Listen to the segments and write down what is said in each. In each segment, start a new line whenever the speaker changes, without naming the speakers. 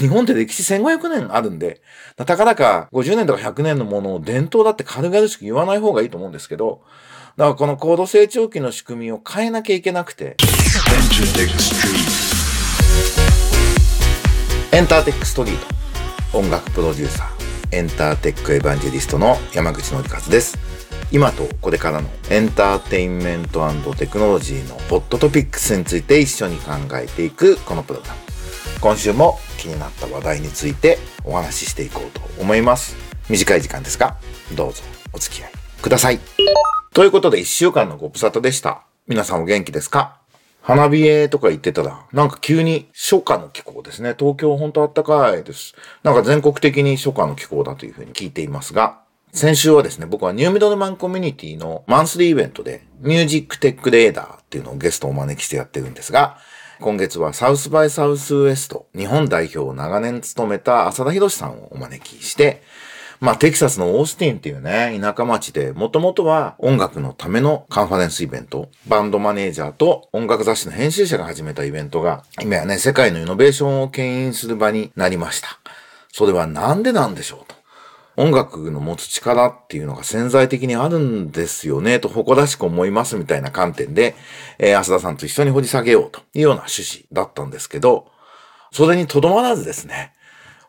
日本って歴史1500年あるんで、たかだか50年とか100年のものを伝統だって軽々しく言わない方がいいと思うんですけど、だからこの高度成長期の仕組みを変えなきゃいけなくて、エンターテックストリート。音楽プロデューサー。エンターテックエヴァンジェリストの山口のりかずです。今とこれからのエンターテインメントテクノロジーのホットトピックスについて一緒に考えていくこのプログラム。今週も気になった話題についてお話ししていこうと思います短い時間ですがどうぞお付き合いくださいということで1週間のご無沙汰でした皆さんお元気ですか？花冷えとか言ってたら、なんか急に初夏の気候ですね。東京本当暖かいです。なんか全国的に初夏の気候だというふうに聞いていますが、先週はですね、僕はニューミドルマンコミュニティのマンスリーイベントでミュージックテックレーダーっていうのをゲストをお招きしてやってるんですが、今月はサウスバイサウスウエスト日本代表を長年務めた浅田博さんをお招きして、まあ、テキサスのオースティンっていうね、田舎町で、もともとは音楽のためのカンファレンスイベント、バンドマネージャーと音楽雑誌の編集者が始めたイベントが、今やね、世界のイノベーションを牽引する場になりました。それはなんでなんでしょうと。音楽の持つ力っていうのが潜在的にあるんですよね、と誇らしく思いますみたいな観点で、えー、浅田さんと一緒に掘り下げようというような趣旨だったんですけど、それにとどまらずですね、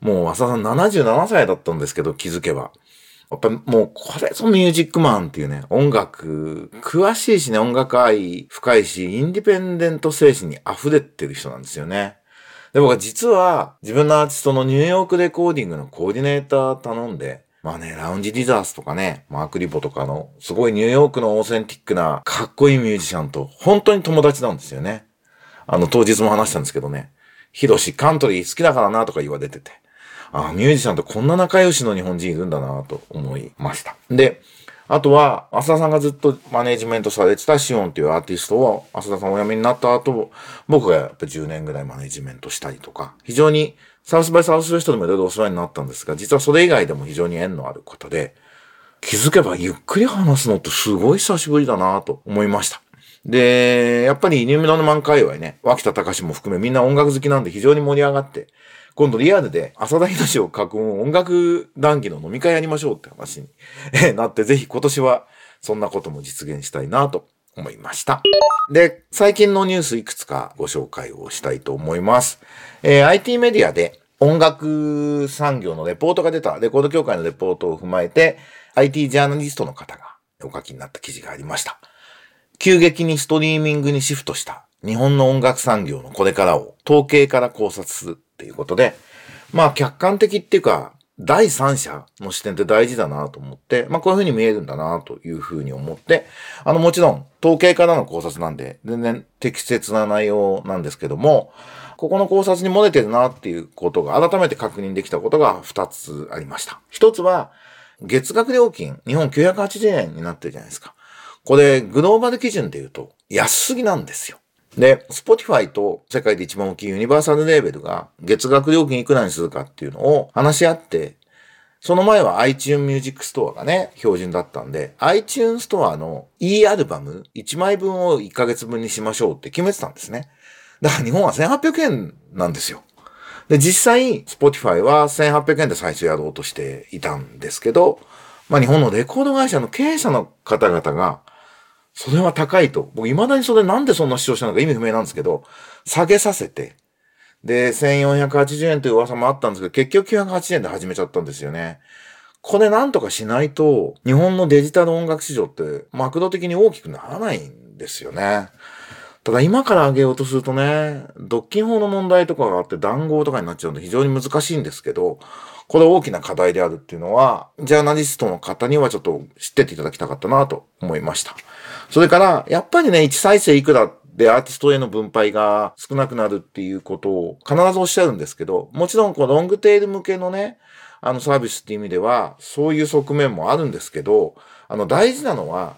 もう、浅田さん77歳だったんですけど、気づけば。やっぱもう、これぞミュージックマンっていうね、音楽、詳しいしね、音楽愛深いし、インディペンデント精神に溢れてる人なんですよね。で、僕は実は自分のアーティストのニューヨークレコーディングのコーディネーター頼んで、まあね、ラウンジディザースとかね、マークリボとかの、すごいニューヨークのオーセンティックな、かっこいいミュージシャンと、本当に友達なんですよね。あの、当日も話したんですけどね、ヒロシカントリー好きだからなとか言われてて。あミュージシャンとこんな仲良しの日本人いるんだなと思いました。で、あとは、浅田さんがずっとマネージメントされてたシオンっていうアーティストを、浅田さんお辞めになった後、僕がやっぱ10年ぐらいマネージメントしたりとか、非常にサウスバイサウスウェストでもいろいろお世話になったんですが、実はそれ以外でも非常に縁のある方で、気づけばゆっくり話すのってすごい久しぶりだなと思いました。で、やっぱりニューミラの満開はね、脇田隆も含めみんな音楽好きなんで非常に盛り上がって、今度リアルで浅田博を囲む音楽談義の飲み会やりましょうって話になって、ぜひ今年はそんなことも実現したいなと思いました。で、最近のニュースいくつかご紹介をしたいと思います。えー、IT メディアで音楽産業のレポートが出た、レコード協会のレポートを踏まえて、IT ジャーナリストの方がお書きになった記事がありました。急激にストリーミングにシフトした日本の音楽産業のこれからを統計から考察するっていうことで、まあ客観的っていうか、第三者の視点って大事だなと思って、まあこういうふうに見えるんだなというふうに思って、あのもちろん統計からの考察なんで、全然適切な内容なんですけども、ここの考察に漏れてるなっていうことが改めて確認できたことが2つありました。1つは、月額料金、日本980円になってるじゃないですか。これ、グローバル基準で言うと安すぎなんですよ。で、Spotify と世界で一番大きいユニバーサルレーベルが月額料金いくらにするかっていうのを話し合って、その前は iTunes Music Store がね、標準だったんで、iTunes Store の E アルバム1枚分を1ヶ月分にしましょうって決めてたんですね。だから日本は1800円なんですよ。で、実際、Spotify は1800円で再生やろうとしていたんですけど、まあ日本のレコード会社の経営者の方々が、それは高いと。僕、未だにそれなんでそんな主張したのか意味不明なんですけど、下げさせて、で、1480円という噂もあったんですけど、結局980円で始めちゃったんですよね。これなんとかしないと、日本のデジタル音楽市場って、マクド的に大きくならないんですよね。ただ今から上げようとするとね、独禁法の問題とかがあって談合とかになっちゃうんで非常に難しいんですけど、これ大きな課題であるっていうのは、ジャーナリストの方にはちょっと知ってていただきたかったなと思いました。それから、やっぱりね、1再生いくらでアーティストへの分配が少なくなるっていうことを必ずおっしゃるんですけど、もちろんこのロングテール向けのね、あのサービスっていう意味では、そういう側面もあるんですけど、あの大事なのは、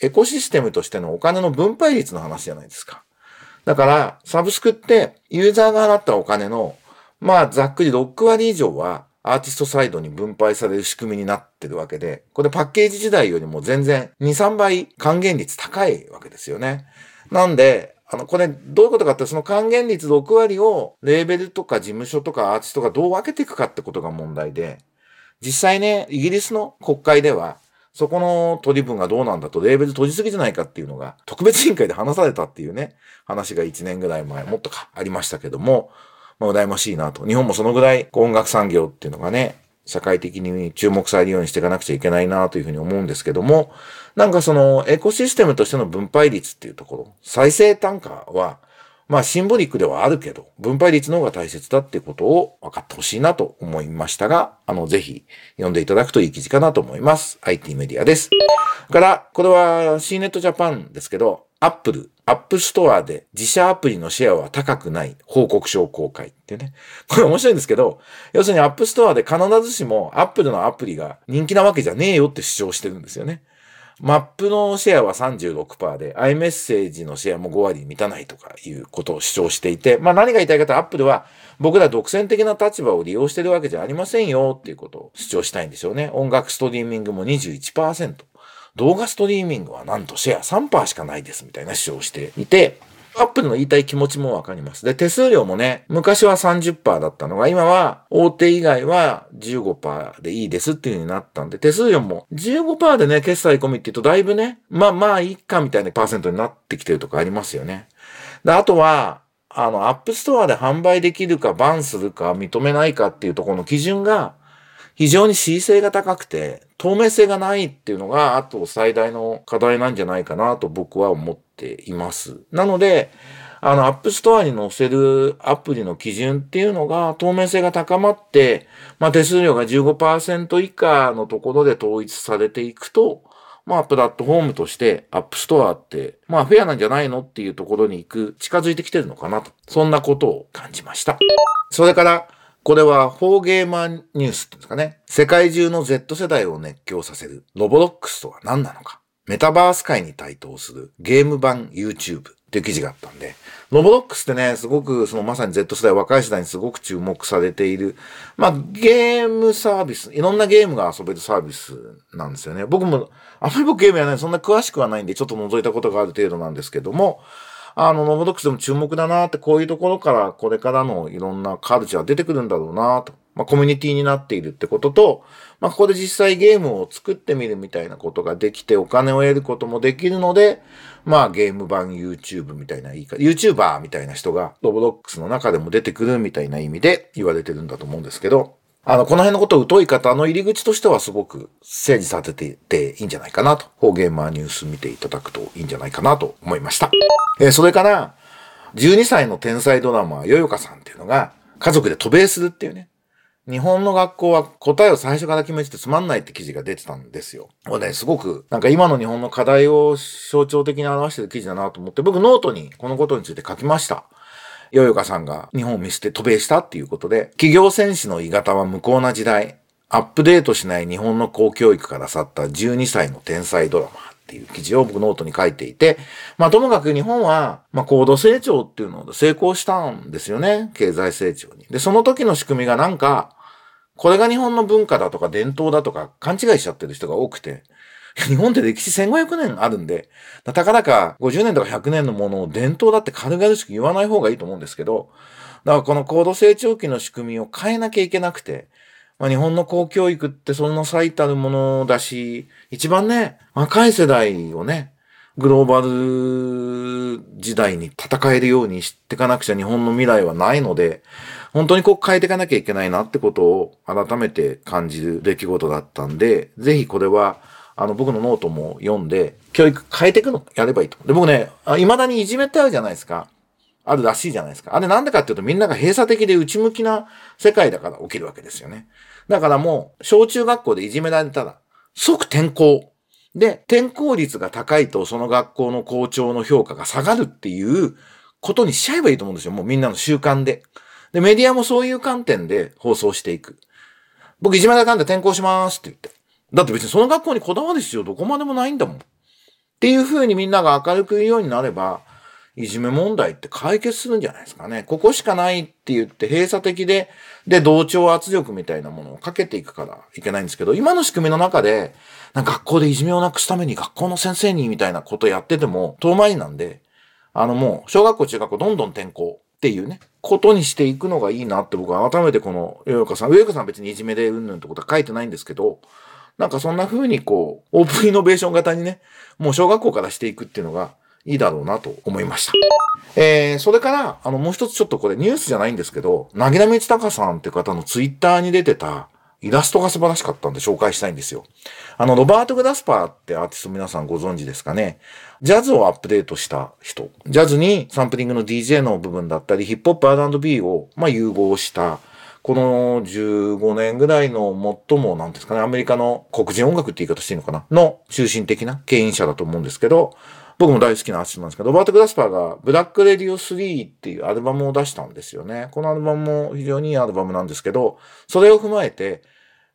エコシステムとしてのお金の分配率の話じゃないですか。だから、サブスクってユーザーが払ったお金の、まあざっくり6割以上はアーティストサイドに分配される仕組みになってるわけで、これパッケージ時代よりも全然2、3倍還元率高いわけですよね。なんで、あの、これ、どういうことかって、その還元率6割を、レーベルとか事務所とかアーティストがどう分けていくかってことが問題で、実際ね、イギリスの国会では、そこの取り分がどうなんだと、レーベル閉じすぎじゃないかっていうのが、特別委員会で話されたっていうね、話が1年ぐらい前、もっとか、ありましたけども、まあ、羨ましいなと。日本もそのぐらい音楽産業っていうのがね、社会的に注目されるようにしていかなくちゃいけないなというふうに思うんですけども、なんかそのエコシステムとしての分配率っていうところ、再生単価は、まあシンボリックではあるけど、分配率の方が大切だっていうことを分かってほしいなと思いましたが、あの、ぜひ読んでいただくといい記事かなと思います。IT メディアです。から、これは C ネットジャパンですけど、アップル、 App Store で自社アプリのシェアは高くない報告書を公開ってね。これ面白いんですけど、要するに App Store で必ずしもアップルのアプリが人気なわけじゃねえよって主張してるんですよね。マップのシェアは36%で、iMessage のシェアも5割満たないとかいうことを主張していて、まあ何が言いたいかとアップルは僕ら独占的な立場を利用してるわけじゃありませんよっていうことを主張したいんでしょうね。音楽ストリーミングも21%。動画ストリーミングはなんとシェア3%しかないですみたいな主張をしていて、アップルの言いたい気持ちもわかります。で、手数料もね、昔は30%だったのが、今は大手以外は15%でいいですっていう風になったんで、手数料も15%でね、決済込みって言うとだいぶね、まあまあいいかみたいなパーセントになってきてるとかありますよね。で、あとは、あの、 App Store で販売できるか、バンするか、認めないかっていうところの基準が、非常に恣意性が高くて、透明性がないっていうのが、あと最大の課題なんじゃないかなと僕は思っています。なので、あの、 App Store に載せるアプリの基準っていうのが透明性が高まって、まあ手数料が15%以下のところで統一されていくと、まあプラットフォームとして App Store って、まあフェアなんじゃないのっていうところに行く、近づいてきてるのかなと。そんなことを感じました。それから、これは、4Gamer ニュースっていうんですかね。世界中の Z 世代を熱狂させる Roblox とは何なのか。メタバース界に台頭するゲーム版 YouTube っていう記事があったんで、ロボロックスってね、すごく、そのまさに Z 世代、若い世代にすごく注目されている、まあ、ゲームサービス、いろんなゲームが遊べるサービスなんですよね。僕も、あんまり僕ゲームやないそんな詳しくはないんで、ちょっと覗いたことがある程度なんですけども、あの、ノブドックスでも注目だなって、こういうところからこれからのいろんなカルチャー出てくるんだろうなと。まあ、コミュニティになっているってことと、まあ、ここで実際ゲームを作ってみるみたいなことができて、お金を得ることもできるので、まあ、ゲーム版 YouTube みたいな言い方、YouTuber みたいな人が、ロボドックスの中でも出てくるみたいな意味で言われてるんだと思うんですけど、あの、この辺のことを疎い方の入り口としてはすごく整理されていていいんじゃないかなと、4Gamer ニュース見ていただくといいんじゃないかなと思いました。えー、それから、12歳の天才ドラマー、ヨヨカさんっていうのが、家族で渡米するっていうね。日本の学校は答えを最初から決めててつまんないって記事が出てたんですよ。これね、すごく、なんか今の日本の課題を象徴的に表してる記事だなと思って、僕ノートにこのことについて書きました。ヨヨカさんが日本を見捨て渡米したっていうことで、企業戦士の鋳型は無効な時代、アップデートしない日本の公教育から去った12歳の天才ドラマーっていう記事を僕ノートに書いていて、まあともかく日本は、まあ高度成長っていうので成功したんですよね。経済成長に。で、その時の仕組みがなんか、これが日本の文化だとか伝統だとか勘違いしちゃってる人が多くて、日本って歴史1500年あるんで、たかだか50年とか100年のものを伝統だって軽々しく言わない方がいいと思うんですけど、だからこの高度成長期の仕組みを変えなきゃいけなくて、まあ、日本の公教育ってそんな最たるものだし、一番ね、若い世代をね、グローバル時代に戦えるようにしていかなくちゃ日本の未来はないので、本当にこう変えていかなきゃいけないなってことを改めて感じる出来事だったんで、ぜひこれは、あの、僕のノートも読んで、教育変えていくのやればいいと。で、僕ね、未だにいじめってあるじゃないですか。あるらしいじゃないですか。あれなんでかっていうとみんなが閉鎖的で内向きな世界だから起きるわけですよね。だからもう、小中学校でいじめられたら、即転校。で、転校率が高いとその学校の校長の評価が下がるっていうことにしちゃえばいいと思うんですよ。もうみんなの習慣で。で、メディアもそういう観点で放送していく。僕いじめられたんで転校しますって言って。だって別にその学校にこだわる必要どこまでもないんだもん。っていう風にみんなが明るく言うようになれば、いじめ問題って解決するんじゃないですかね。ここしかないって言って閉鎖的で、で、同調圧力みたいなものをかけていくからいけないんですけど、今の仕組みの中で、学校でいじめをなくすために学校の先生にみたいなことやってても遠回りなんで、あのもう、小学校、中学校、どんどん転校っていうね、ことにしていくのがいいなって僕は改めてこの、上岡さん、上岡さん別にいじめでうんぬんってことは書いてないんですけど、なんかそんな風にこう、オープンイノベーション型にね、もう小学校からしていくっていうのがいいだろうなと思いました。えー、それから、あの、もう一つちょっとこれニュースじゃないんですけど、なぎらみつたかさんって方のツイッターに出てたイラストが素晴らしかったんで紹介したいんですよ。あの、ロバート・グラスパーってアーティスト皆さんご存知ですかね。ジャズをアップデートした人。ジャズにサンプリングの DJ の部分だったり、ヒップホップ R&B を、まあ、融合したこの15年ぐらいの最も、なんですかね、アメリカの黒人音楽って言い方していいのかな？の中心的な牽引者だと思うんですけど、僕も大好きなアーティストなんですけど、ロバート・グラスパーがブラック・レディオ3っていうアルバムを出したんですよね。このアルバムも非常にいいアルバムなんですけど、それを踏まえて、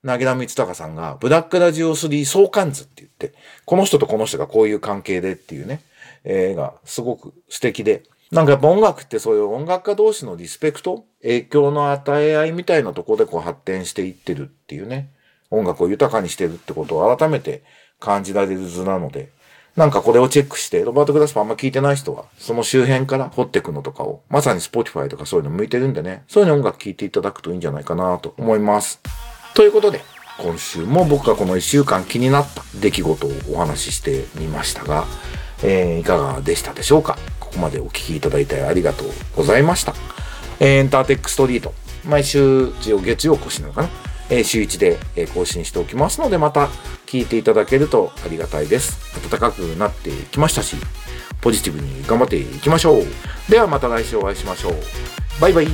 なぎらみつたかさんが、ブラックラジオ3相関図って言って、この人とこの人がこういう関係でっていうね、映画、すごく素敵で、なんかやっぱ音楽ってそういう音楽家同士のリスペクト、影響の与え合いみたいなところでこう発展していってるっていうね、音楽を豊かにしてるってことを改めて感じられる図なので、なんかこれをチェックして、ロバート・グラスパーあんま聞いてない人は、その周辺から掘っていくのとかを、まさに Spotify とかそういうの向いてるんでね、そういうの音楽聴いていただくといいんじゃないかなと思います。ということで、今週も僕がこの一週間気になった出来事をお話ししてみましたが、えー、いかがでしたでしょうか？ここまでお聴きいただいてありがとうございました。エンターテックストリート、毎週月曜更新なのかな、え、週1で更新しておきますので、また聞いていただけるとありがたいです。暖かくなってきましたし、ポジティブに頑張っていきましょう。ではまた来週お会いしましょう。バイバイ。